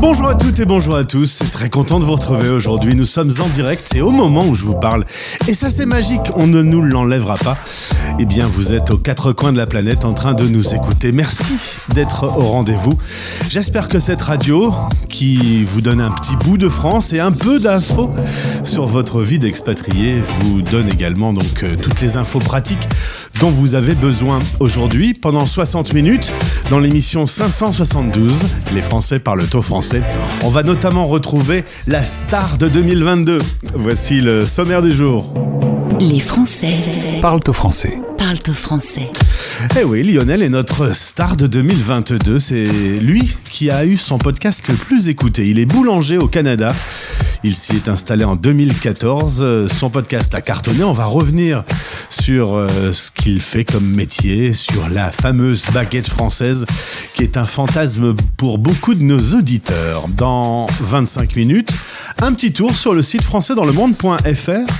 Bonjour à toutes et bonjour à tous, très content de vous retrouver aujourd'hui. Nous sommes en direct et au moment où je vous parle, et ça c'est magique, on ne nous l'enlèvera pas, eh bien vous êtes aux quatre coins de la planète en train de nous écouter. Merci d'être au rendez-vous. J'espère que cette radio, qui vous donne un petit bout de France et un peu d'infos sur votre vie d'expatrié, vous donne également donc euh, toutes les infos pratiques dont vous avez besoin aujourd'hui pendant 60 minutes dans l'émission 572 Les Français parlent au français. On va notamment retrouver la star de 2022. Voici le sommaire du jour. Les Français Parlent au français. Parlent au français. Eh oui, Lionel est notre star de 2022. C'est lui qui a eu son podcast le plus écouté. Il est boulanger au Canada. Il s'y est installé en 2014. Euh, Son podcast a cartonné. On va revenir sur euh, ce qu'il fait comme métier, sur la fameuse baguette française qui est un fantasme pour beaucoup de nos auditeurs. Dans 25 minutes, un petit tour sur le site françaisdanslemonde.fr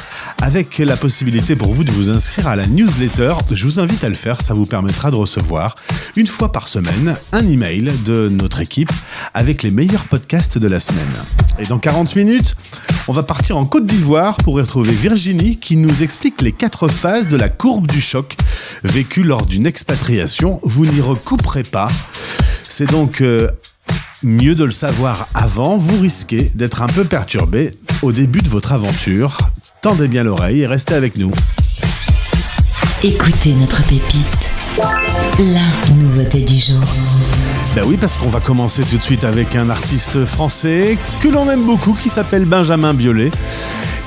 avec la possibilité pour vous de vous inscrire à la newsletter. Je vous invite à le faire, ça vous permettra de recevoir une fois par semaine un email de notre équipe avec les meilleurs podcasts de la semaine. Et dans 40 minutes, on va partir en Côte d'Ivoire pour y retrouver Virginie qui nous explique les quatre phases de la courbe du choc vécue lors d'une expatriation. Vous n'y recouperez pas. C'est donc euh, mieux de le savoir avant, vous risquez d'être un peu perturbé au début de votre aventure. Tendez bien l'oreille et restez avec nous. Écoutez notre pépite. La nouveauté du jour. Ben oui, parce qu'on va commencer tout de suite avec un artiste français que l'on aime beaucoup qui s'appelle Benjamin Biolay.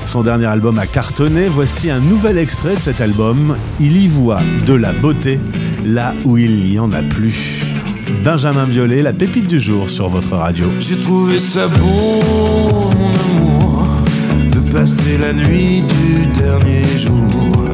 Son dernier album a cartonné. Voici un nouvel extrait de cet album. Il y voit de la beauté là où il n'y en a plus. Benjamin Biolay, la pépite du jour sur votre radio. J'ai trouvé ça beau, mon amour, de passer la nuit du dernier jour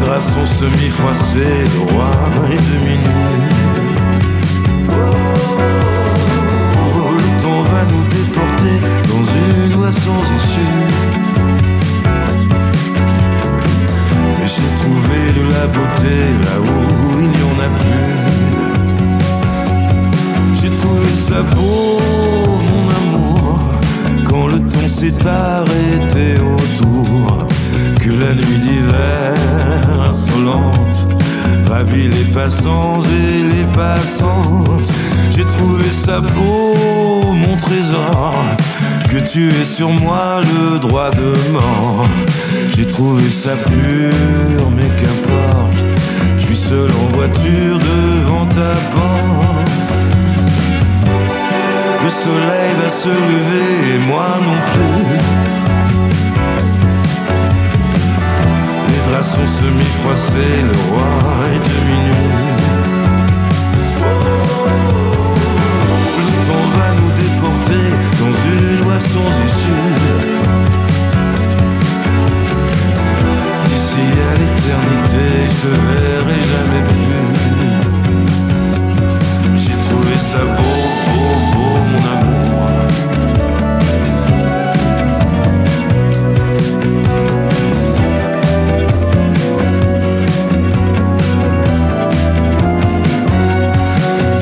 Draps sont semi-froissés de roi et de tu aies sur moi le droit de mort. J'ai trouvé ça pur, mais qu'importe. Je suis seul en voiture devant ta porte. Le soleil va se lever et moi non plus. Les draps sont semi-froissés, le roi est demi sans issue. D'ici à l'éternité, je te verrai jamais plus. J'ai trouvé ça beau, beau, beau, mon amour.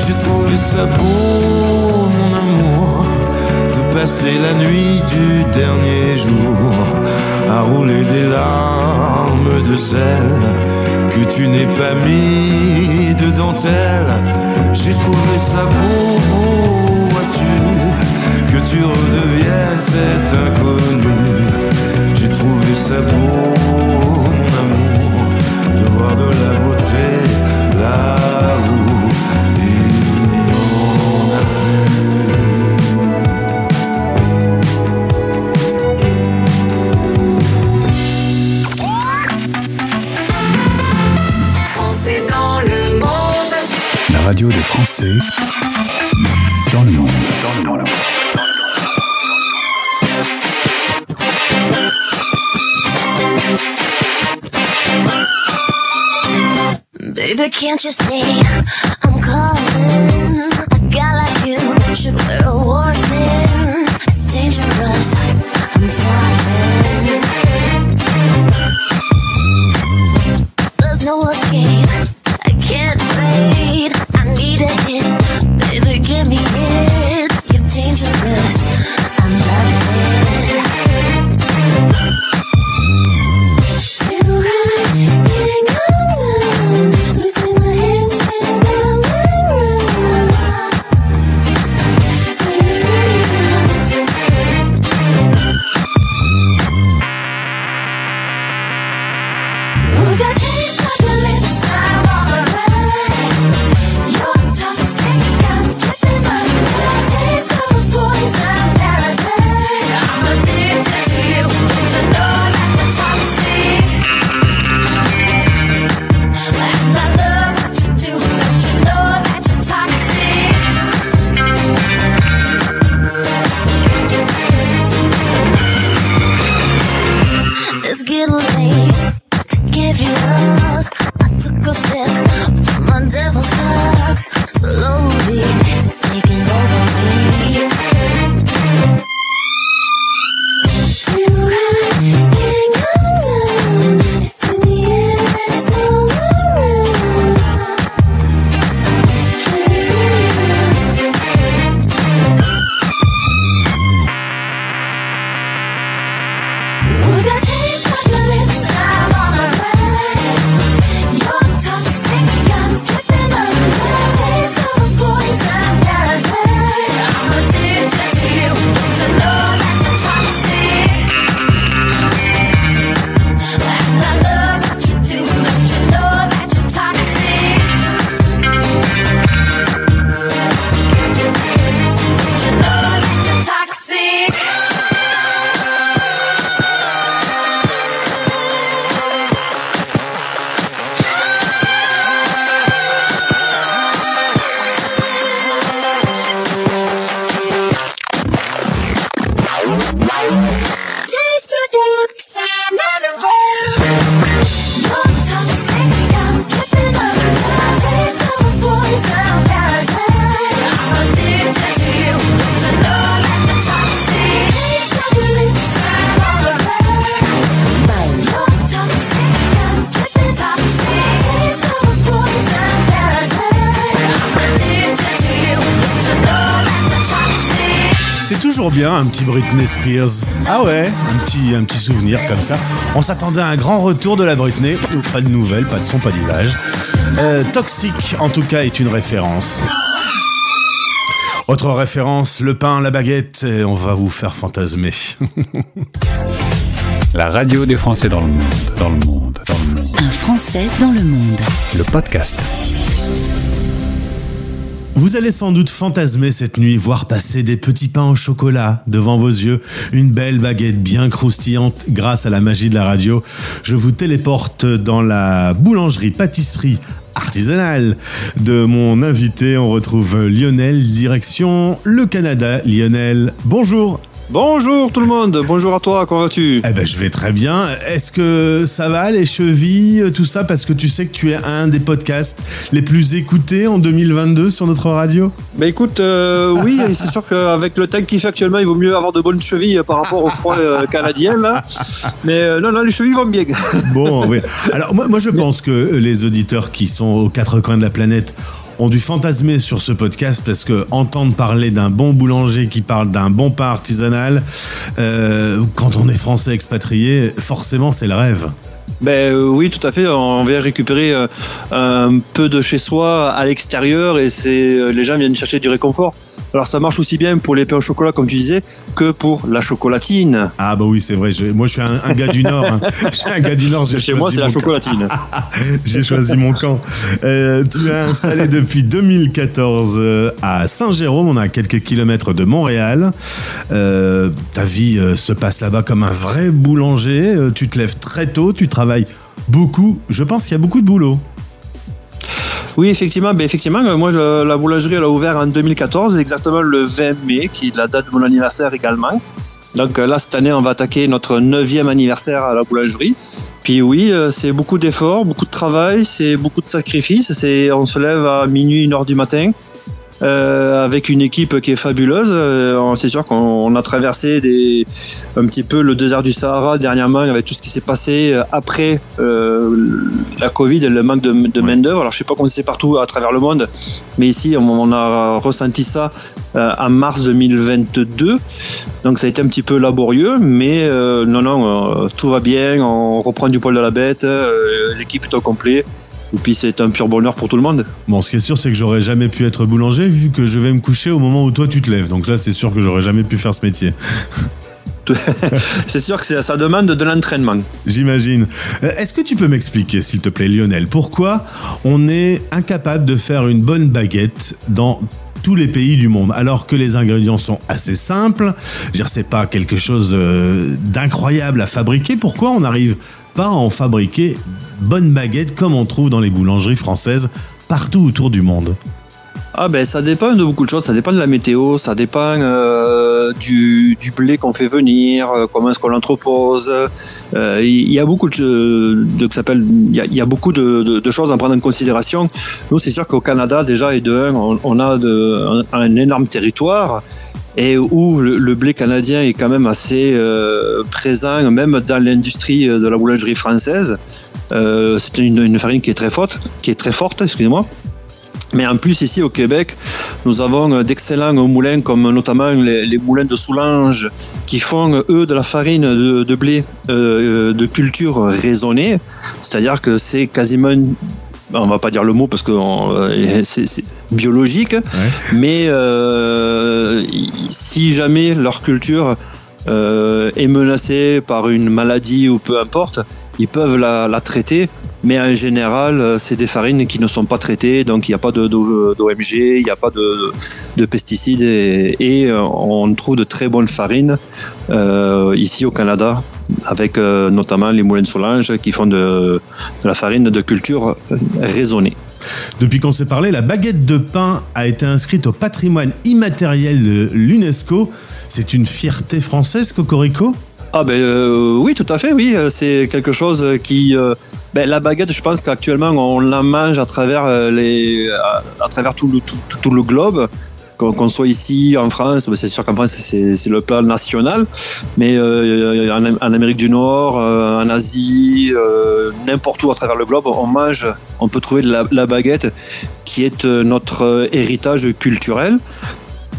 J'ai trouvé ça beau, de passer la nuit du dernier jour à rouler des larmes de sel que tu n'es pas mis de dentelle. J'ai trouvé ça beau, beau, vois-tu, que tu redeviennes cet inconnu. J'ai trouvé ça beau, mon amour, de voir de la beauté radio des Français dans le monde. Baby, can't you see? Bien un petit Britney Spears. Ah ouais, un petit, un petit souvenir comme ça. On s'attendait à un grand retour de la Britney. Pas de nouvelles, pas de son, pas d'image. Euh, Toxic, en tout cas, est une référence. Autre référence, le pain, la baguette, et on va vous faire fantasmer. La radio des Français dans le monde. Dans le monde. Dans le monde. Un Français dans le monde. Le podcast. Vous allez sans doute fantasmer cette nuit, voir passer des petits pains au chocolat devant vos yeux, une belle baguette bien croustillante grâce à la magie de la radio. Je vous téléporte dans la boulangerie-pâtisserie artisanale de mon invité. On retrouve Lionel, direction le Canada. Lionel, bonjour Bonjour tout le monde, bonjour à toi, comment vas-tu Eh ben, je vais très bien. Est-ce que ça va, les chevilles, tout ça? Parce que tu sais que tu es un des podcasts les plus écoutés en 2022 sur notre radio Bah écoute, euh, oui, c'est sûr qu'avec le temps qu'il fait actuellement, il vaut mieux avoir de bonnes chevilles par rapport au froid euh, canadien là. Mais euh, non, non, les chevilles vont bien. Bon, oui. Alors, moi, moi, je pense que les auditeurs qui sont aux quatre coins de la planète ont dû fantasmer sur ce podcast parce que entendre parler d'un bon boulanger qui parle d'un bon pain artisanal, euh, quand on est français expatrié, forcément c'est le rêve. Ben euh, oui, tout à fait. On vient récupérer euh, un peu de chez soi à l'extérieur et c'est euh, les gens viennent chercher du réconfort. Alors ça marche aussi bien pour les pains au chocolat, comme tu disais, que pour la chocolatine. Ah bah oui, c'est vrai. je- moi, je suis un, un gars du Nord. hein. Je suis un gars du Nord. Chez moi, c'est la chocolatine. J'ai choisi mon camp. Euh, tu es installé depuis 2014 euh, à Saint-Jérôme, on à quelques kilomètres de Montréal. Ta vie se passe là-bas comme un vrai boulanger. Tu te lèves très tôt, tu travailles beaucoup. Je pense qu'il y a beaucoup de boulot. Oui, effectivement. Ben, effectivement, euh, moi, la boulangerie, elle a ouvert en 2014, exactement le 20 mai, qui est la date de mon anniversaire également. Donc euh, là, cette année, on va attaquer notre neuvième anniversaire à la boulangerie. Puis oui, euh, c'est beaucoup d'efforts, beaucoup de travail, c'est beaucoup de sacrifices. C'est, on se lève à minuit, une heure du matin. Euh, avec une équipe qui est fabuleuse. Euh, c'est sûr qu'on on a traversé des, un petit peu le désert du Sahara dernièrement avec tout ce qui s'est passé euh, après euh, la Covid et le manque de, de Ouais. main-d'œuvre. Alors, je sais pas comment c'est partout à travers le monde, mais ici, on, on a ressenti ça euh, en mars 2022. Donc, ça a été un petit peu laborieux, mais non, non, tout va bien. On reprend du poil de la bête. L'équipe est au complet. Et puis, c'est un pur bonheur pour tout le monde. Bon, ce qui est sûr, c'est que j'aurais jamais pu être boulanger vu que je vais me coucher au moment où toi tu te lèves. Donc là, c'est sûr que j'aurais jamais pu faire ce métier. c'est sûr que ça demande de l'entraînement. J'imagine. Euh, Est-ce que tu peux m'expliquer, s'il te plaît, Lionel, pourquoi on est incapable de faire une bonne baguette dans tous les pays du monde, alors que les ingrédients sont assez simples? Je veux dire, c'est pas quelque chose euh, d'incroyable à fabriquer. Pourquoi on n'arrive pas à en fabriquer bonne baguette comme on trouve dans les boulangeries françaises partout autour du monde Ah ben ça dépend de beaucoup de choses, ça dépend de la météo, ça dépend euh, du, blé qu'on fait venir, euh, comment est-ce qu'on l'entrepose. Euh, Il y a beaucoup de, choses à prendre en considération. Nous c'est sûr qu'au Canada déjà et de on, a un énorme territoire et où le, blé canadien est quand même assez euh, présent, même dans l'industrie de la boulangerie française. Euh, c'est une, farine qui est très forte, qui est très forte, excusez-moi. Mais en plus, ici au Québec, nous avons d'excellents moulins, comme notamment les, moulins de Soulanges, qui font, eux, de la farine de, blé euh, de culture raisonnée. C'est-à-dire que c'est quasiment, on va pas dire le mot parce que c'est biologique, mais euh, si jamais leur culture euh, est menacée par une maladie ou peu importe, ils peuvent la, la traiter. Mais en général, euh, c'est des farines qui ne sont pas traitées, donc il n'y a pas d'OMG, il n'y a pas de, de pesticides et, et, on trouve de très bonnes farines euh, ici au Canada, avec euh, notamment les moulins de Solange qui font de, de la farine de culture raisonnée. Depuis qu'on s'est parlé, la baguette de pain a été inscrite au patrimoine immatériel de l'UNESCO. C'est une fierté française, Cocorico? Ah ben euh, oui, tout à fait, oui. Euh, C'est quelque chose qui... euh, ben, la baguette, je pense qu'actuellement, on la mange à travers, les, à, travers tout, le, tout- tout le globe. Qu'on qu'on soit ici en France, ben, c'est sûr qu'en France c'est le plat national, mais euh, en, Amérique du Nord, euh, en Asie, euh, n'importe où à travers le globe, on mange, on peut trouver de la, baguette qui est notre héritage culturel.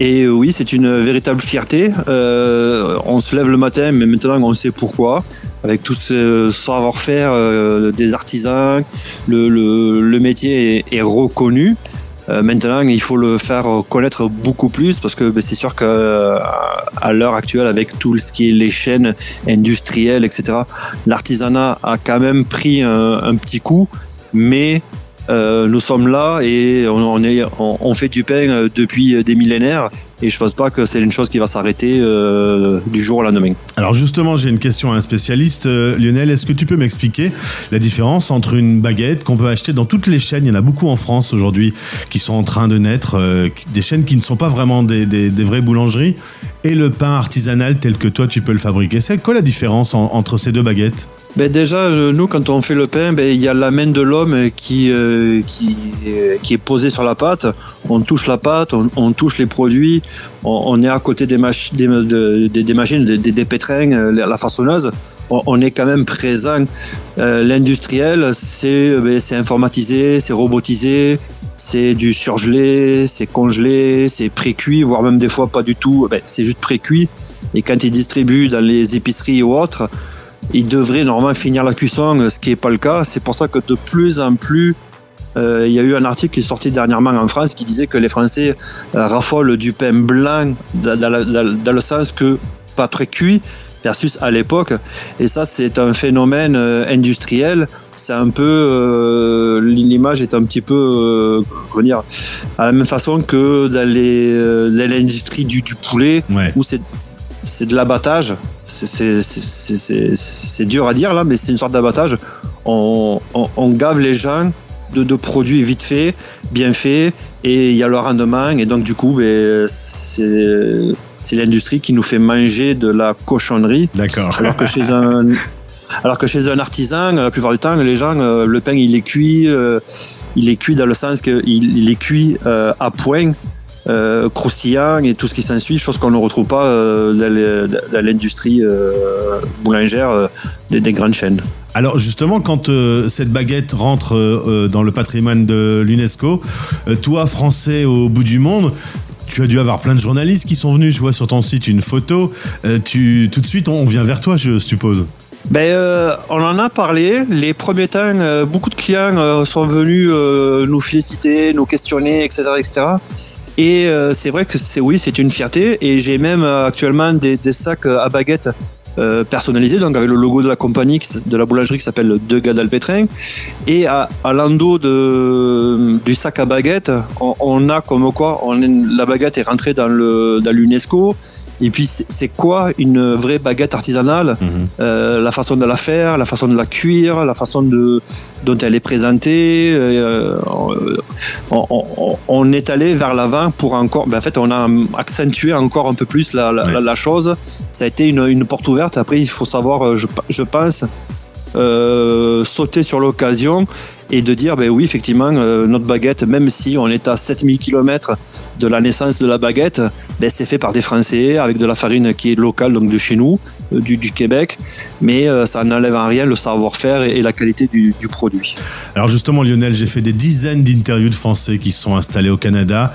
Et oui, c'est une véritable fierté. On se lève le matin, mais maintenant on sait pourquoi. Avec tout ce savoir-faire des artisans, le, métier est reconnu. Euh, maintenant, il faut le faire connaître beaucoup plus parce que ben, c'est sûr qu'à à l'heure actuelle, avec tout ce qui est les chaînes industrielles, etc., l'artisanat a quand même pris un, petit coup, mais euh, nous sommes là et on, fait du pain euh, depuis des millénaires et je pense pas que c'est une chose qui va s'arrêter euh, du jour au lendemain. Alors justement, j'ai une question à un spécialiste. Euh, Lionel, est-ce que tu peux m'expliquer la différence entre une baguette qu'on peut acheter dans toutes les chaînes, il y en a beaucoup en France aujourd'hui qui sont en train de naître, euh, des chaînes qui ne sont pas vraiment des, des- des vraies boulangeries, et le pain artisanal tel que toi tu peux le fabriquer. C'est quoi la différence en- entre ces deux baguettes? Ben déjà, nous, quand on fait le pain, ben, il y a la main de l'homme qui, euh, qui, qui est posée sur la pâte. On touche la pâte, on, on touche les produits, on, est à côté des, machi- des, de- des, machines, des, des, pétrins, euh, la façonneuse. On, est quand même présent. Euh, L'industriel, c'est euh, ben, c'est informatisé, c'est robotisé. C'est du surgelé, c'est congelé, c'est pré-cuit, voire même des fois pas du tout. Ben, c'est juste pré-cuit. Et quand ils distribuent dans les épiceries ou autres, il devrait normalement finir la cuisson, ce qui n'est pas le cas. C'est pour ça que de plus en plus, euh, il y a eu un article qui est sorti dernièrement en France qui disait que les Français euh, raffolent du pain blanc dans, dans la- dans- dans le sens que pas très cuit versus à l'époque. Et ça, c'est un phénomène euh, industriel. C'est un peu, l'image est un petit peu, comment dire, à la même façon que dans l'industrie du, du poulet Ouais. où c'est c'est de l'abattage. C'est- dur à dire là, mais c'est une sorte d'abattage. On, on, on gave les gens de, de produits vite faits, bien faits, et il y a le rendement. Et donc, du coup, ben, c'est l'industrie qui nous fait manger de la cochonnerie. D'accord. Alors que chez un, alors que chez un artisan, la plupart du temps, les gens, euh, le pain, il est cuit, euh, il est cuit dans le sens qu'il il est cuit euh, à point, croustillant et tout ce qui s'ensuit, chose qu'on ne retrouve pas dans l'industrie boulangère des, des grandes chaînes. Alors justement, quand euh, cette baguette rentre euh, euh, dans le patrimoine de l'UNESCO, toi, Français au bout du monde, tu as dû avoir plein de journalistes qui sont venus. Je vois sur ton site une photo. Tu, tout de suite, on vient vers toi, je suppose. Ben, on en a parlé. Les premiers temps, beaucoup de clients sont venus nous féliciter, nous questionner, etc., etc. Et c'est vrai que c'est oui, c'est une fierté. Et j'ai même actuellement des, des sacs à baguettes euh, personnalisés, donc avec le logo de la compagnie, de la boulangerie qui s'appelle Degas d'Alpétrin. Et à, à l'endos de, du sac à baguette, on, on a comme quoi on la baguette est rentrée dans le dans l'UNESCO. Et puis c'est quoi une vraie baguette artisanale euh, la façon de la faire, la façon de la cuire, la façon de, dont elle est présentée. euh, on, on- on est allé vers l'avant pour encore. ben, en fait, on a accentué encore un peu plus la, la- Ouais. la- la chose. Ça a été une, une porte ouverte. Après, il faut savoir, euh, je, je pense, euh, sauter sur l'occasion et de dire, ben oui, effectivement, euh, notre baguette, même si on est à 7000 km de la naissance de la baguette, ben, c'est fait par des Français avec de la farine qui est locale, donc de chez nous, euh, du, Québec, mais euh, ça n'enlève en rien le savoir-faire et, la qualité du, du produit. Alors justement, Lionel, j'ai fait des dizaines d'interviews de Français qui sont installés au Canada.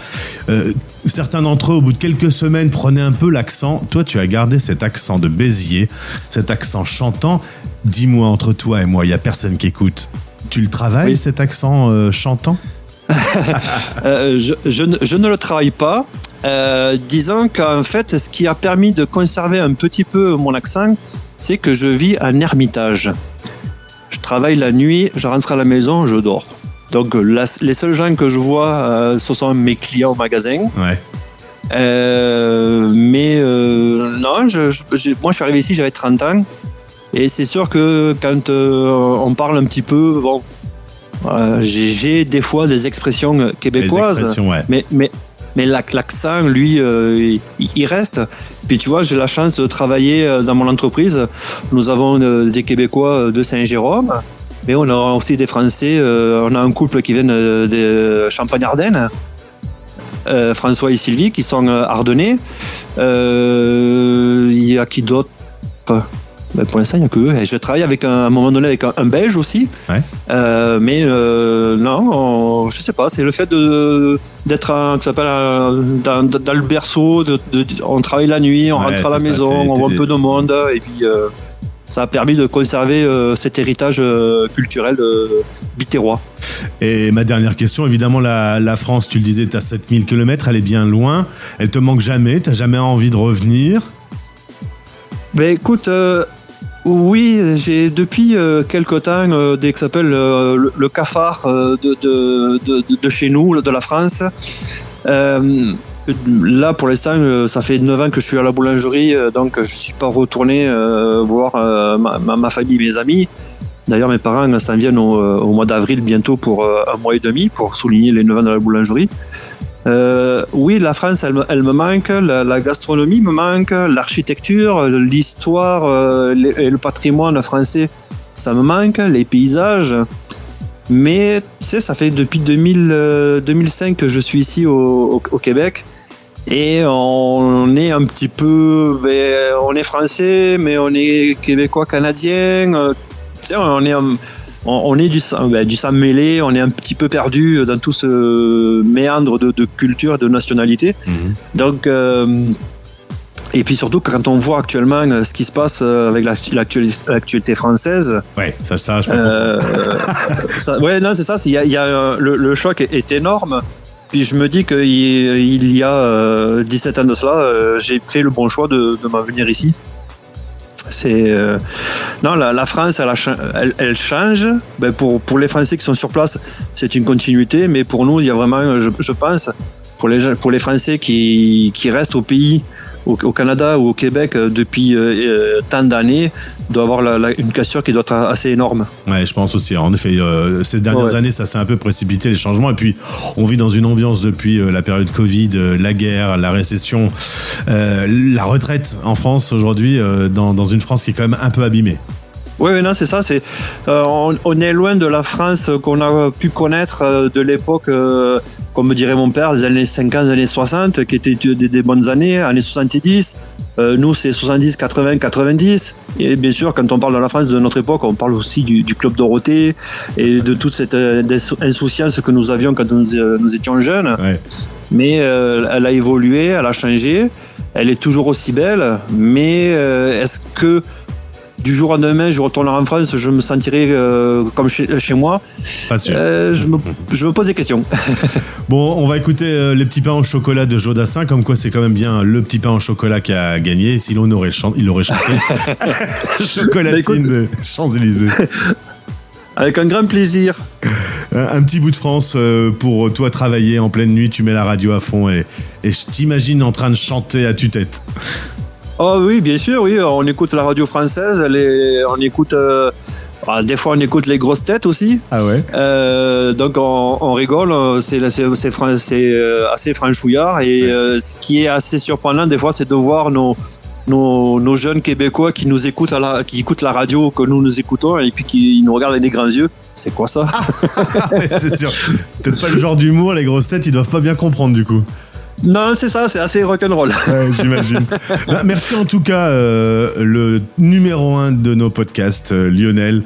Certains d'entre eux, au bout de quelques semaines, prenaient un peu l'accent. Toi, tu as gardé cet accent de Béziers, cet accent chantant. Dis-moi, entre toi et moi, il n'y a personne qui écoute. Tu le travailles, Oui. cet accent euh, chantant Euh, je, je ne- je ne le travaille pas. Euh, disons qu'en fait, ce qui a permis de conserver un petit peu mon accent, c'est que je vis en ermitage. Je travaille la nuit, je rentre à la maison, je dors. Donc la- les seuls gens que je vois, euh, ce sont mes clients au magasin. Ouais. Mais non, je, moi je suis arrivé ici, j'avais 30 ans. Et c'est sûr que quand euh, on parle un petit peu, bon, euh, j'ai des fois des expressions québécoises. expressions, ouais. Mais, mais, mais l'ac- l'accent, lui, euh, il, reste. Puis tu vois, j'ai la chance de travailler dans mon entreprise. Nous avons des Québécois de Saint-Jérôme, mais on a aussi des Français. euh, on a un couple qui vient de Champagne-Ardenne. euh, François et Sylvie qui sont ardennais. Il y a qui d'autre? Ben, Pour l'instant, il n'y a que eux. Et je travaille avec un, à un moment donné avec un, un Belge aussi. Ouais. Euh, mais euh, non, on- je sais pas. C'est le fait de d'être dans, dans le berceau. De, de- on travaille la nuit, on Ouais, rentre à la ça, maison, on voit un peu de monde. Et puis, euh, ça a permis de conserver cet héritage culturel bitérois. Et ma dernière question, évidemment, la, la France, tu le disais, tu as 7000 km, elle est bien loin. Elle te manque jamais, tu jamais envie de revenir? Ben écoute, euh, oui, j'ai depuis euh, quelque temps euh, dès que ça s'appelle euh, le, cafard euh, de, chez nous, de la France. Là, pour l'instant, ça fait 9 ans que je suis à la boulangerie, donc je suis pas retourné voir ma, ma, famille, mes amis. D'ailleurs, mes parents s'en viennent au, au mois d'avril bientôt pour un mois et demi pour souligner les 9 ans de la boulangerie. Euh, oui, la France, elle, me- manque, la, gastronomie me manque, l'architecture, l'histoire euh, et le patrimoine français, ça me manque, les paysages. Mais tu sais, ça fait depuis 2000, euh, 2005 que je suis ici au, Québec. Et on est un petit peu, ben, on est français, mais on est québécois canadien. euh, Tu sais, on est, on, on est du, sang- ben, du sang mêlé, on est un petit peu perdu dans tout ce méandre de, de culture, de nationalité. Donc, euh, et puis surtout quand on voit actuellement euh, ce qui se passe euh, avec l'actu- l'actualité française, Ouais, ça, ça, je peux euh, ça- ouais, non, c'est ça. Il y a, il y a, le, le choc est, énorme. Puis je me dis qu'il il y a euh, 17 ans de cela, j'ai fait le bon choix de, de m'en venir ici. C'est euh, non, la, France, elle, change. Ben, pour pour les Français qui sont sur place, c'est une continuité, mais pour nous, il y a vraiment, je, je pense, pour les pour les Français qui qui restent au pays au, au Canada ou au Québec euh, depuis euh, euh, tant d'années doit avoir la- la- une cassure qui doit être assez énorme. Ouais, je pense aussi. En effet, euh, ces dernières Ouais. années, ça s'est un peu précipité les changements. Et puis, on vit dans une ambiance depuis euh, la période Covid, euh, la guerre, la récession, la retraite en France aujourd'hui, dans, dans une France qui est quand même un peu abîmée. Oui, non, c'est ça. C'est, euh, on, on est loin de la France qu'on a pu connaître euh, de l'époque, euh, comme me dirait mon père, des années 50, des années 60, qui étaient des, des bonnes années, années 70. Euh, nous, c'est 70, 80, 90. Et bien sûr, quand on parle de la France de notre époque, on parle aussi du, du Club Dorothée et de toute cette insouciance que nous avions quand nous, nous étions jeunes. Ouais. Mais elle a évolué, elle a changé. Elle est toujours aussi belle. Mais est-ce que du jour au lendemain, je retournerai en France, je me sentirai euh, comme chez, chez moi Pas sûr. Euh, je, me, je me pose des questions. Bon, on va écouter euh, les petits pains au chocolat de Jodassin, comme quoi c'est quand même bien le petit pain au chocolat qui a gagné. Sinon, on aurait il aurait chanté Chocolatine Bah, de Champs-Élysées. Avec un grand plaisir. Un, un petit bout de France pour toi travailler en pleine nuit, tu mets la radio à fond et, et je t'imagine en train de chanter à tue-tête. Oh oui, bien sûr, oui. On écoute la radio française, on écoute. euh, ah, des fois, on écoute les grosses têtes aussi. Ah ouais Euh, donc, on, on rigole. C'est euh, assez franchouillard. Et euh, ce qui est assez surprenant, des fois, c'est de voir nos, nos, nos jeunes Québécois qui nous écoutent, à la, qui écoutent la radio que nous nous écoutons et puis qui nous regardent avec des grands yeux. C'est quoi ça? Ouais, c'est sûr. Peut-être pas le genre d'humour, les grosses têtes, ils doivent pas bien comprendre du coup. Non, c'est ça, c'est assez rock'n'roll. Ouais, j'imagine. Bah, merci en tout cas, euh, le numéro un de nos podcasts, euh, Lionel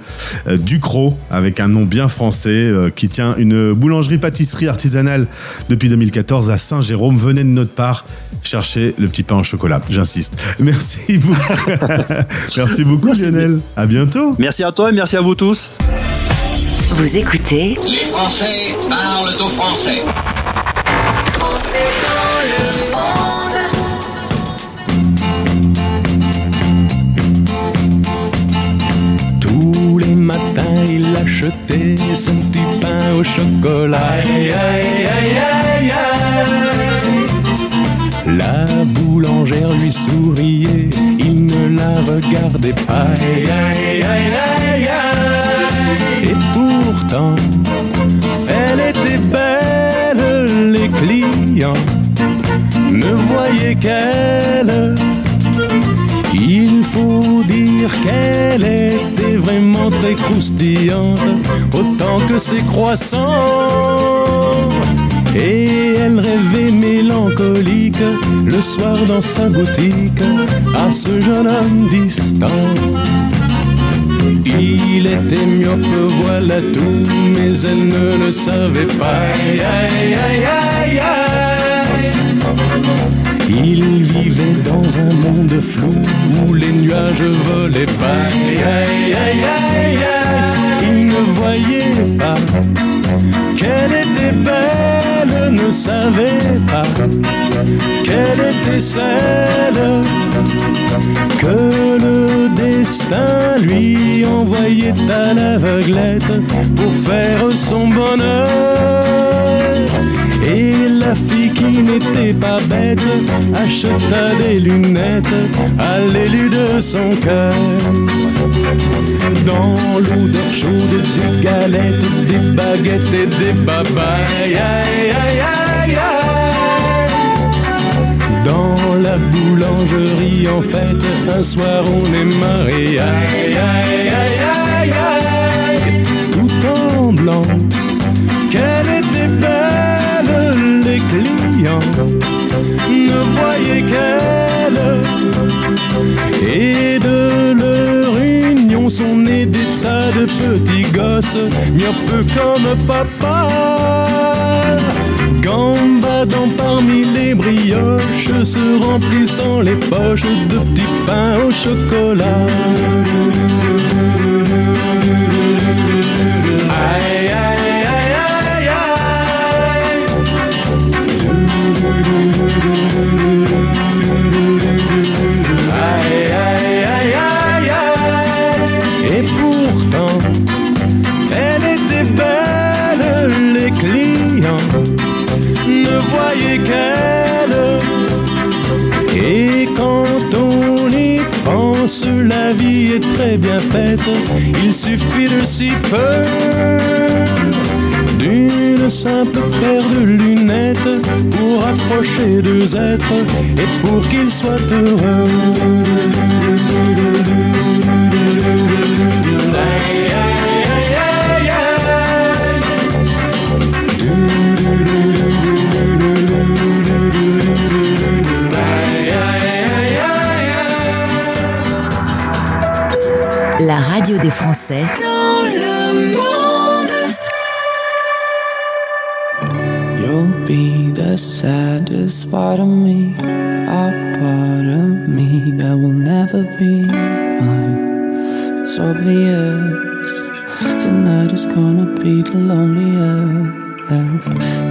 euh, Ducrot, avec un nom bien français, euh, qui tient une boulangerie-pâtisserie artisanale depuis 2014 à Saint-Jérôme. Venez de notre part chercher le petit pain au chocolat, j'insiste. Merci beaucoup. merci beaucoup, Lionel. À bientôt. Merci à toi et merci à vous tous. Vous écoutez Les Français parlent au français. Tous les matins, il achetait son petit pain au chocolat. Aïe, aïe, aïe, aïe, aïe. La boulangère lui souriait, il ne la regardait pas. Aïe, aïe, aïe, aïe, aïe. Et pourtant, clients ne voyaient qu'elle. Il faut dire qu'elle était vraiment très croustillante, autant que ses croissants. Et elle rêvait mélancolique le soir dans sa boutique à ce jeune homme distant. Il était myope, voilà tout, mais elle ne le savait pas. Aïe, aïe, aïe. Il vivait dans un monde flou où les nuages volaient pas. Aïe, aïe, aïe, aïe. Il ne voyait pas qu'elle était belle, ne savait pas qu'elle était celle que le destin lui envoyait à l'aveuglette pour faire son bonheur. Et la fille qui n'était pas bête acheta des lunettes à l'élu de son cœur. Dans l'odeur chaude des galettes, des baguettes et des babayes. Aïe, aïe, aïe. Dans la boulangerie, en fait, un soir on est mariés. Aïe, aïe, aïe, aïe, aïe. Tout en blanc, ne voyaient qu'elle. Et de leur union sont nés des tas de petits gosses, peu comme papa. Gambadant parmi les brioches, se remplissant les poches de petits pains au chocolat. Très bien faite. Il suffit de si peu d'une simple paire de lunettes pour approcher deux êtres et pour qu'ils soient heureux. La radio des Français You'll be the saddest part of me, a part of me that will never be mine. It's obvious tonight is gonna be the loneliest.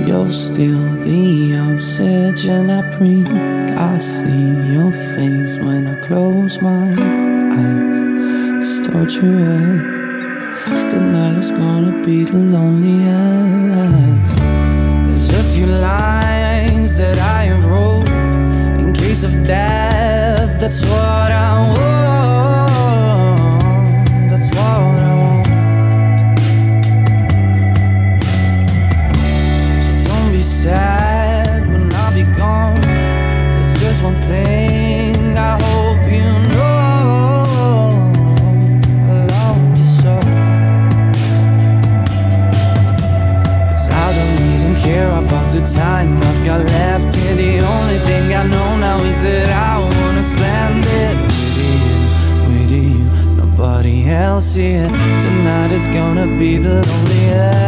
You're still the oxygen I breathe. I see your face when I close my eyes. Torturous. Eh? Tonight is gonna be the loneliest. There's a few lines that I have wrote in case of death. That's what I want. Time I've got left here. The only thing I know now is that I wanna spend it with you, with you. Nobody else here. Tonight is gonna be the loneliest.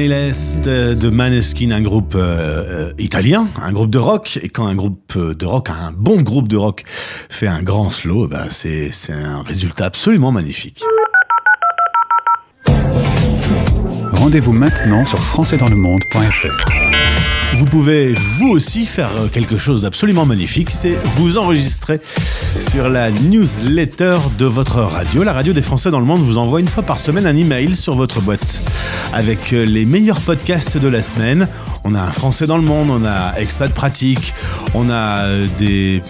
The Loneliness de Maneskin, un groupe euh, euh, italien, un groupe de rock. Et quand un groupe euh, de rock, un bon groupe de rock, fait un grand slow, bah c'est c'est un résultat absolument magnifique. Rendez-vous maintenant sur françaisdanslemonde.fr. vous pouvez vous aussi faire quelque chose d'absolument magnifique, c'est vous enregistrer sur la newsletter de votre radio. La radio des Français dans le monde vous envoie une fois par semaine un email sur votre boîte avec les meilleurs podcasts de la semaine. On a un Français dans le monde, on a Expat Pratique, on a des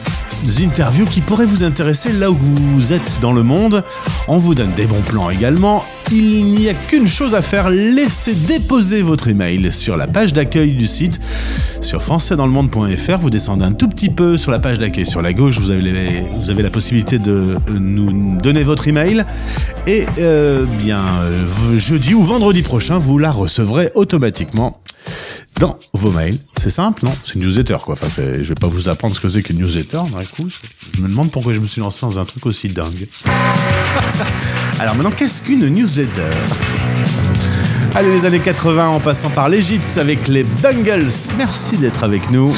interviews qui pourraient vous intéresser là où vous êtes dans le monde. On vous donne des bons plans également. Il n'y a qu'une chose à faire, laissez déposer votre email sur la page d'accueil du site sur françaisdanslemonde.fr. Vous descendez un tout petit peu sur la page d'accueil sur la gauche, vous avez, vous avez la possibilité de euh, nous donner votre email et euh, bien euh, jeudi ou vendredi prochain, vous la recevrez automatiquement dans vos mails. C'est simple, non C'est une newsletter, quoi. Enfin, je vais pas vous apprendre ce que c'est qu'une newsletter, d'un coup. Je me demande pourquoi je me suis lancé dans un truc aussi dingue. Alors maintenant, qu'est-ce qu'une newsletter Allez, les années 80 en passant par l'Égypte avec les Bungles. Merci d'être avec nous.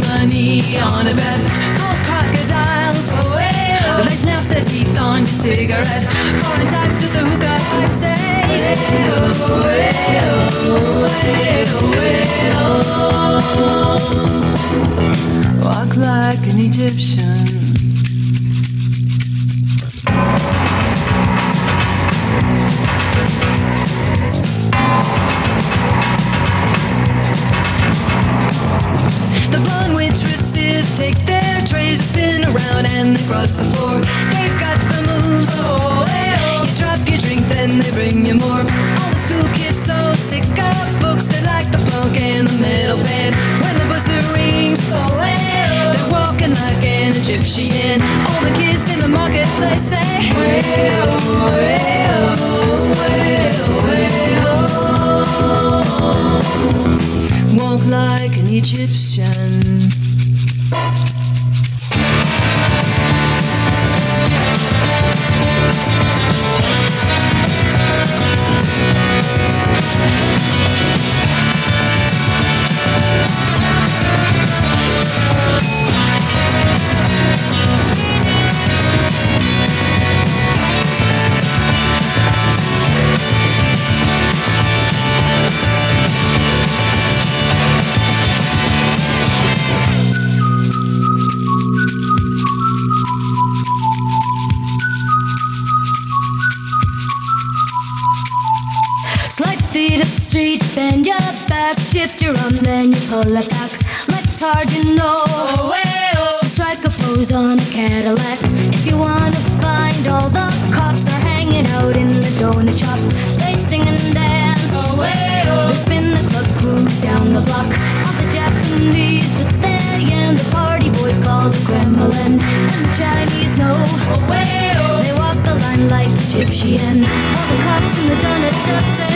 Money on a bed. Gold crocodiles, oh well, they snap their teeth on your cigarette. Foreign types with the hookah pipe say, oh well, oh well, oh. Walk like an Egyptian. And they cross the floor. They've got the moves, oh well. Oh. You drop your drink, then they bring you more. All the school kids so sick of books, they like the punk and the metal band. When the buzzer rings, oh well. Oh. They're walking like an Egyptian. All the kids in the marketplace say, well, well, well, well. Walk like an Egyptian. Egyptian. The cops in the donut shop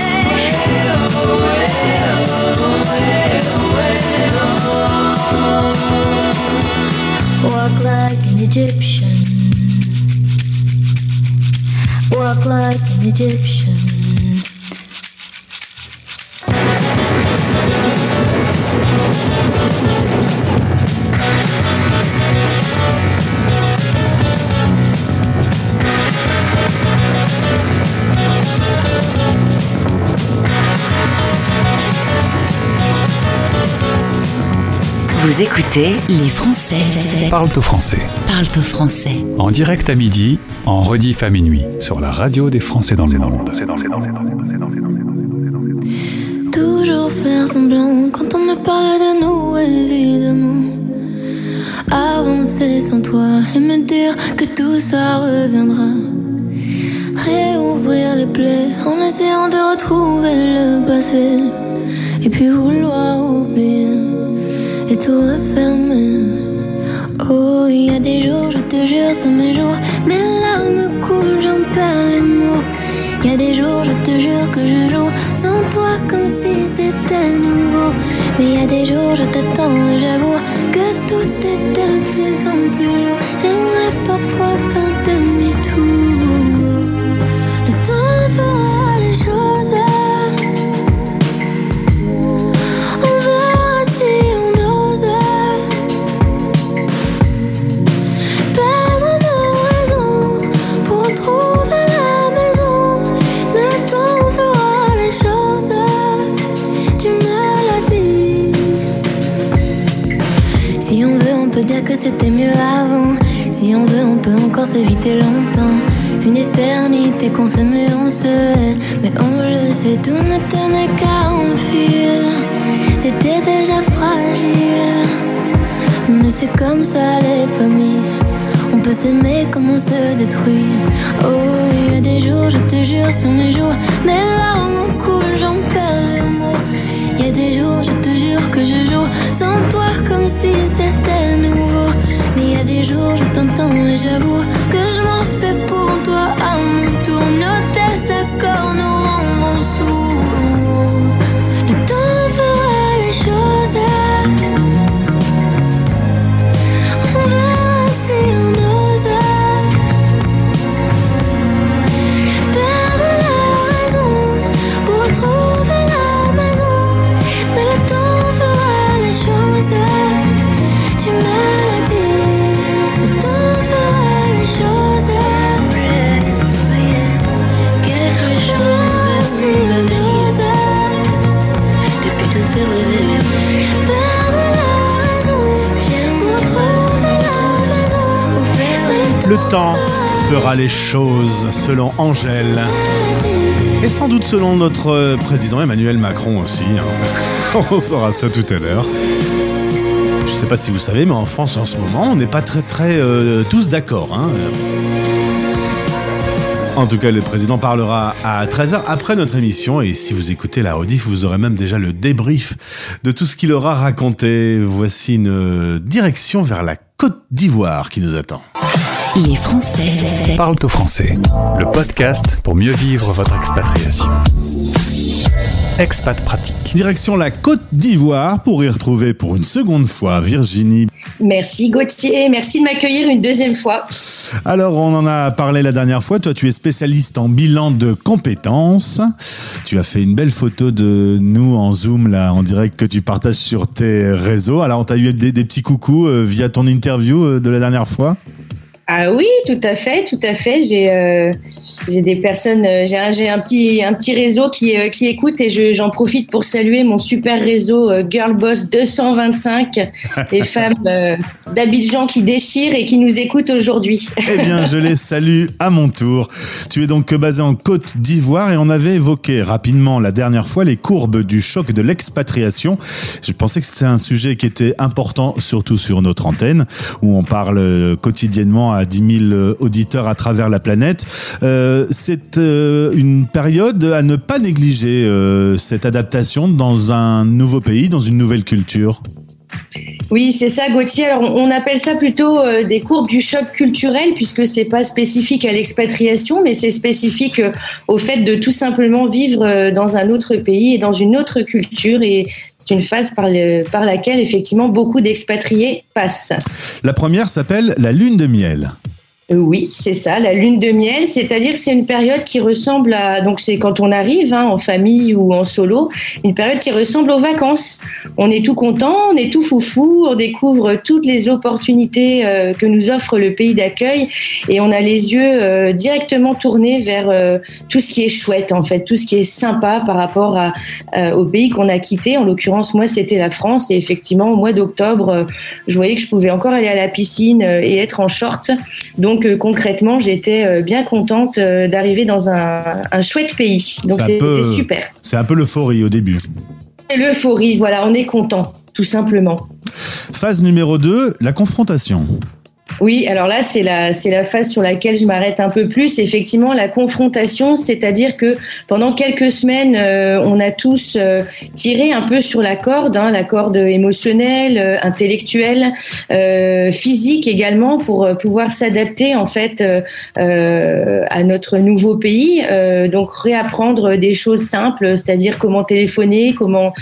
écoutez les Français Parle au français. parlent au français. En direct à midi, en rediff à minuit, sur la radio des Français dans le monde. Toujours faire semblant quand on me parle de nous, évidemment. Avancer sans toi et me dire que tout ça reviendra. Réouvrir les plaies en essayant de retrouver le passé. Et puis vouloir oublier et tout refermer. Oh, il y a des jours, je te jure, sont mes jours. Mes larmes coulent, j'en perds les mots. Il y a des jours, je te jure que je joue sans toi comme si c'était nouveau. Mais il y a des jours, je t'attends et j'avoue que tout est de plus en plus lourd. J'aimerais parfois faire mieux avant. Si on veut, on peut encore s'éviter longtemps. Une éternité qu'on s'aime et on se hait. Mais on le sait, tout ne tenait qu'à un fil. C'était déjà fragile. Mais c'est comme ça les familles. On peut s'aimer comme on se détruit. Oh, il y a des jours, je te jure, sur mes jours, mes larmes coulent, j'en je joue sans toi comme si c'était nouveau. Mais il y a des jours, je t'entends et j'avoue que je m'en fais pour toi à mon tour. Nos désaccords nous rendront sourds. Fera les choses selon Angèle. Et sans doute selon notre euh, président Emmanuel Macron aussi. hein. On saura ça tout à l'heure. Je sais pas si vous savez, mais en France en ce moment, on n'est pas très très euh, tous d'accord. hein. En tout cas, le président parlera à 13h après notre émission et si vous écoutez la rediff, vous aurez même déjà le débrief de tout ce qu'il aura raconté. Voici une euh, direction vers la Côte d'Ivoire qui nous attend. Les Français Parle au français, le podcast pour mieux vivre votre expatriation. Expat pratique. Direction la Côte d'Ivoire pour y retrouver pour une seconde fois Virginie. Merci Gauthier, merci de m'accueillir une deuxième fois. Alors, on en a parlé la dernière fois. Toi, tu es spécialiste en bilan de compétences. Tu as fait une belle photo de nous en Zoom, là, en direct, que tu partages sur tes réseaux. Alors, on t'a eu des, des petits coucous euh, via ton interview euh, de la dernière fois. Ah oui, tout à fait, tout à fait. J'ai euh, des personnes, euh, j'ai un, un petit un petit réseau qui euh, qui écoute et je- j'en profite pour saluer mon super réseau euh, Girl Boss 225, des femmes euh, d'Abidjan qui déchirent et qui nous écoutent aujourd'hui. Eh bien, je les salue à mon tour. Tu es donc basé en Côte d'Ivoire et on avait évoqué rapidement la dernière fois les courbes du choc de l'expatriation. Je pensais que c'était un sujet qui était important, surtout sur notre antenne, où on parle quotidiennement à 10 000 auditeurs à travers la planète. Euh, c'est euh, une période à ne pas négliger, euh, cette adaptation dans un nouveau pays, dans une nouvelle culture. Oui, c'est ça, Gauthier. Alors, on appelle ça plutôt euh, des courbes du choc culturel, puisque c'est pas spécifique à l'expatriation, mais c'est spécifique euh, au fait de tout simplement vivre euh, dans un autre pays et dans une autre culture. Et c'est une phase par, par laquelle, effectivement, beaucoup d'expatriés passent. La première s'appelle la lune de miel. Oui, c'est ça, la lune de miel, c'est-à-dire c'est une période qui ressemble à, donc c'est quand on arrive hein, en famille ou en solo, une période qui ressemble aux vacances. On est tout content, on est tout foufou, on découvre toutes les opportunités euh, que nous offre le pays d'accueil et on a les yeux euh, directement tournés vers euh, tout ce qui est chouette en fait, tout ce qui est sympa par rapport au pays qu'on a quitté. En l'occurrence, moi, c'était la France et effectivement, au mois d'octobre, je voyais que je pouvais encore aller à la piscine et être en short. Donc euh, concrètement, j'étais euh, bien contente euh, d'arriver dans un, un chouette pays. Donc C'est un c'était peu- super. C'est un peu l'euphorie au début. C'est l'euphorie, voilà, on est content, tout simplement. Phase numéro 2, la confrontation. Oui, alors là, c'est la, phase sur laquelle je m'arrête un peu plus. Effectivement, la confrontation, c'est-à-dire que pendant quelques semaines, euh, on a tous euh, tiré un peu sur la corde, hein, la corde émotionnelle, euh, intellectuelle, physique également, pour pouvoir s'adapter en fait à notre nouveau pays. Donc réapprendre des choses simples, c'est-à-dire comment téléphoner, comment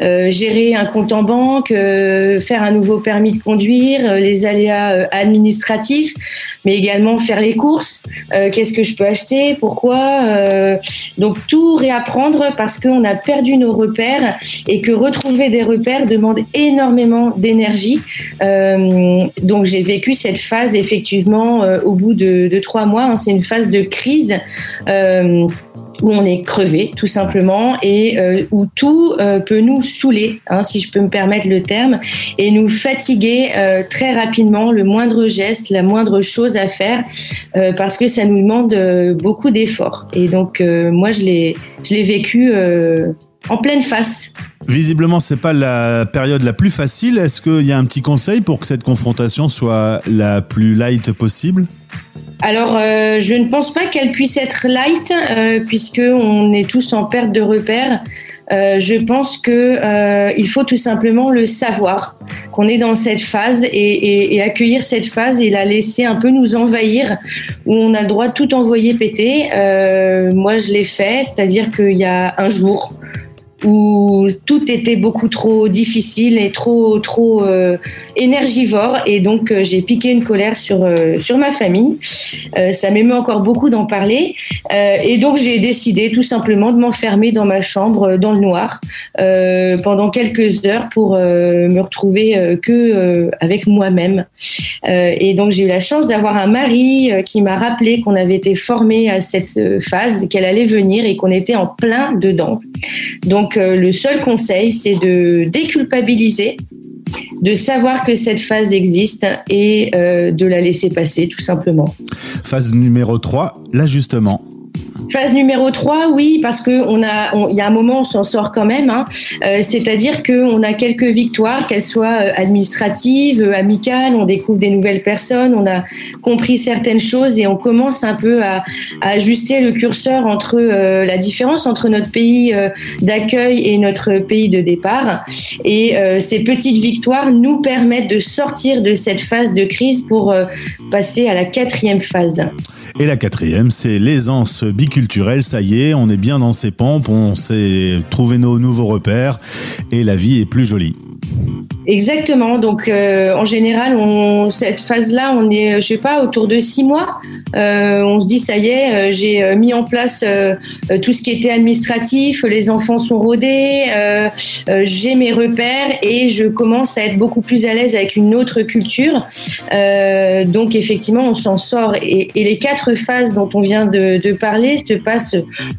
gérer un compte en banque, faire un nouveau permis de conduire, les aléas euh, administratifs, mais également faire les courses. euh, Qu'est-ce que je peux acheter? Pourquoi? Euh, Donc tout réapprendre parce qu'on a perdu nos repères et que retrouver des repères demande énormément d'énergie. Euh, donc j'ai vécu cette phase effectivement au bout de, de trois mois. hein. C'est une phase de crise. Où on est crevé tout simplement et euh, où tout euh, peut nous saouler, hein, si je peux me permettre le terme, et nous fatiguer euh, très rapidement, le moindre geste, la moindre chose à faire, euh, parce que ça nous demande euh, beaucoup d'efforts. Et donc euh, moi je l'ai vécu en pleine face. Visiblement, c'est pas la période la plus facile. Est-ce qu'il y a un petit conseil pour que cette confrontation soit la plus light possible? Alors, euh, je ne pense pas qu'elle puisse être light, euh, puisque on est tous en perte de repères. Euh, je pense que euh, il faut tout simplement le savoir, qu'on est dans cette phase et, et- et accueillir cette phase et la laisser un peu nous envahir, où on a le droit de tout envoyer péter. Moi, je l'ai fait, c'est-à-dire qu'il y a un jour où tout était beaucoup trop difficile et trop trop euh, énergivore et donc euh, j'ai piqué une colère sur euh, sur ma famille. Ça m'émeut encore beaucoup d'en parler et donc j'ai décidé tout simplement de m'enfermer dans ma chambre dans le noir pendant quelques heures pour me retrouver que avec moi-même. Et donc j'ai eu la chance d'avoir un mari qui m'a rappelé qu'on avait été formé à cette phase, qu'elle allait venir et qu'on était en plein dedans. Donc euh, le seul conseil, c'est de déculpabiliser, de savoir que cette phase existe et euh, de la laisser passer tout simplement. Phase numéro 3, l'ajustement. Phase numéro 3, oui, parce que on a, il y a un moment, on s'en sort quand même. hein. Euh, C'est-à-dire qu'on a quelques victoires, qu'elles soient euh, administratives, euh, amicales, on découvre des nouvelles personnes, on a compris certaines choses et on commence un peu à, ajuster le curseur entre la différence entre notre pays d'accueil et notre pays de départ. Et ces petites victoires nous permettent de sortir de cette phase de crise pour passer à la quatrième phase. Et la quatrième, c'est l'aisance biculturelle. Ça y est, on est bien dans ses pompes, on s'est trouvé nos nouveaux repères et la vie est plus jolie. Exactement. Donc, euh, en général, cette phase-là, on est, je sais pas, autour de six mois. Euh, on se dit, ça y est, euh, j'ai euh, mis en place euh, euh, tout ce qui était administratif. Les enfants sont rodés. euh, euh, j'ai mes repères et je commence à être beaucoup plus à l'aise avec une autre culture. Euh, donc, effectivement, on s'en sort. Et, les quatre phases dont on vient de, parler se passent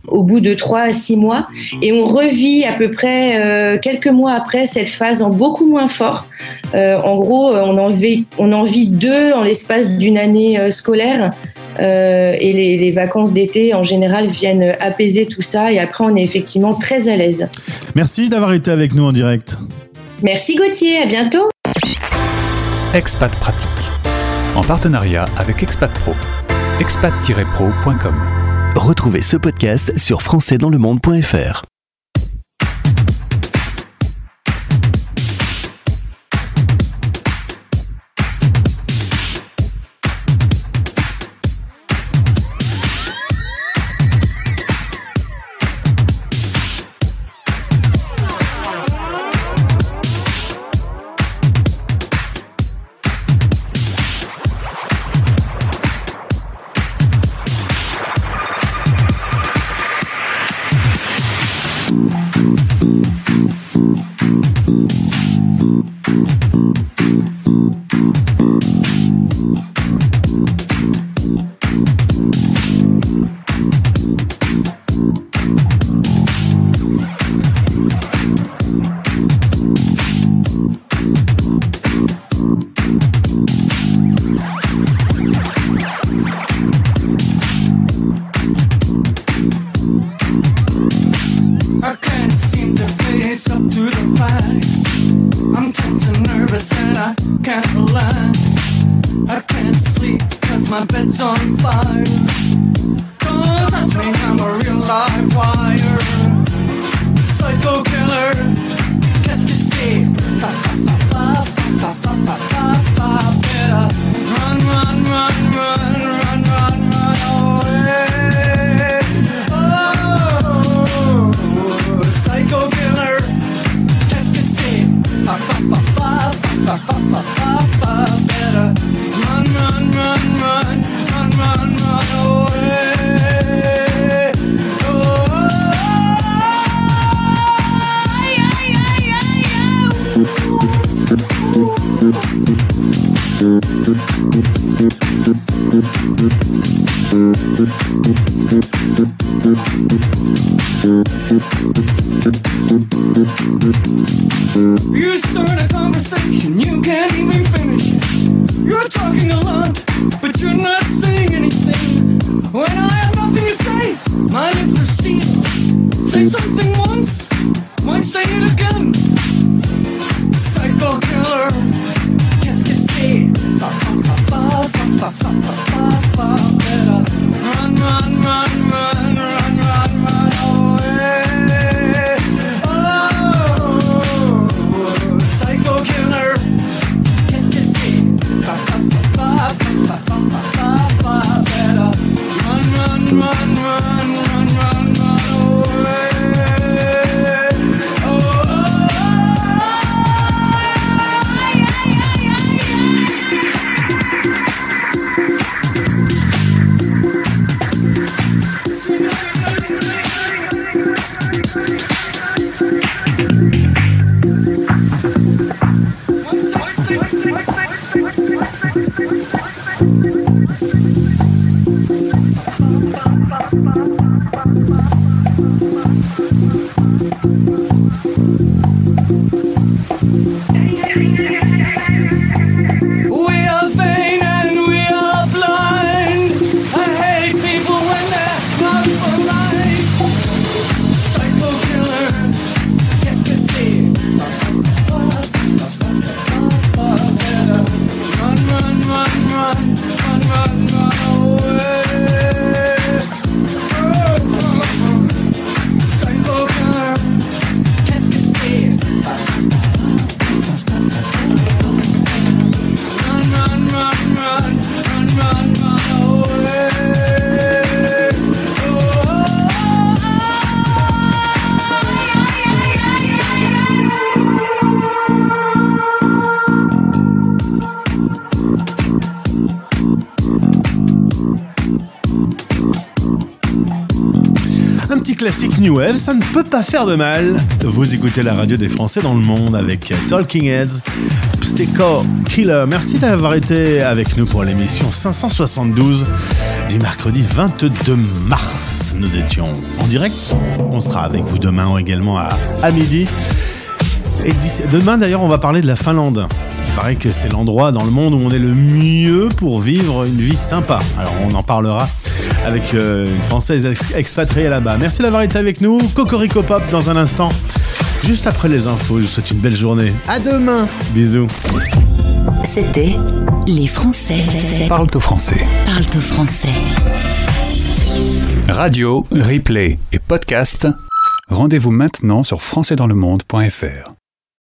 au bout de trois à six mois et on revit à peu près euh, quelques mois après cette phase beaucoup moins fort. Euh, en gros, euh, on en vit, on en vit deux en l'espace d'une année euh, scolaire. Euh, et les, les vacances d'été, en général, viennent apaiser tout ça. Et après, on est effectivement très à l'aise. Merci d'avoir été avec nous en direct. Merci Gauthier, à bientôt. Expat Pratique. En partenariat avec Expat Pro. expat-pro.com. Retrouvez ce podcast sur françaisdanslemonde.fr. You start a conversation, you can't even finish. You're talking a lot, but you're not saying anything. When I have nothing to say, my lips are sealed. Say something once, might say it again. New Wave, ça ne peut pas faire de mal. Vous écoutez la radio des Français dans le monde avec Talking Heads, Psycho Killer. Merci d'avoir été avec nous pour l'émission 572 du mercredi 22 mars. Nous étions en direct. On sera avec vous demain également à, midi. Demain d'ailleurs on va parler de la Finlande, parce qu'il paraît que c'est l'endroit dans le monde où on est le mieux pour vivre une vie sympa. Alors on en parlera avec euh, une Française ex- expatriée là-bas. Merci d'avoir été avec nous. Cocorico Pop dans un instant. Juste après les infos, je vous souhaite une belle journée. À demain. Bisous. C'était Les Français Parle au français. parlent au français. Radio, replay et podcast. Rendez-vous maintenant sur françaisdanslemonde.fr.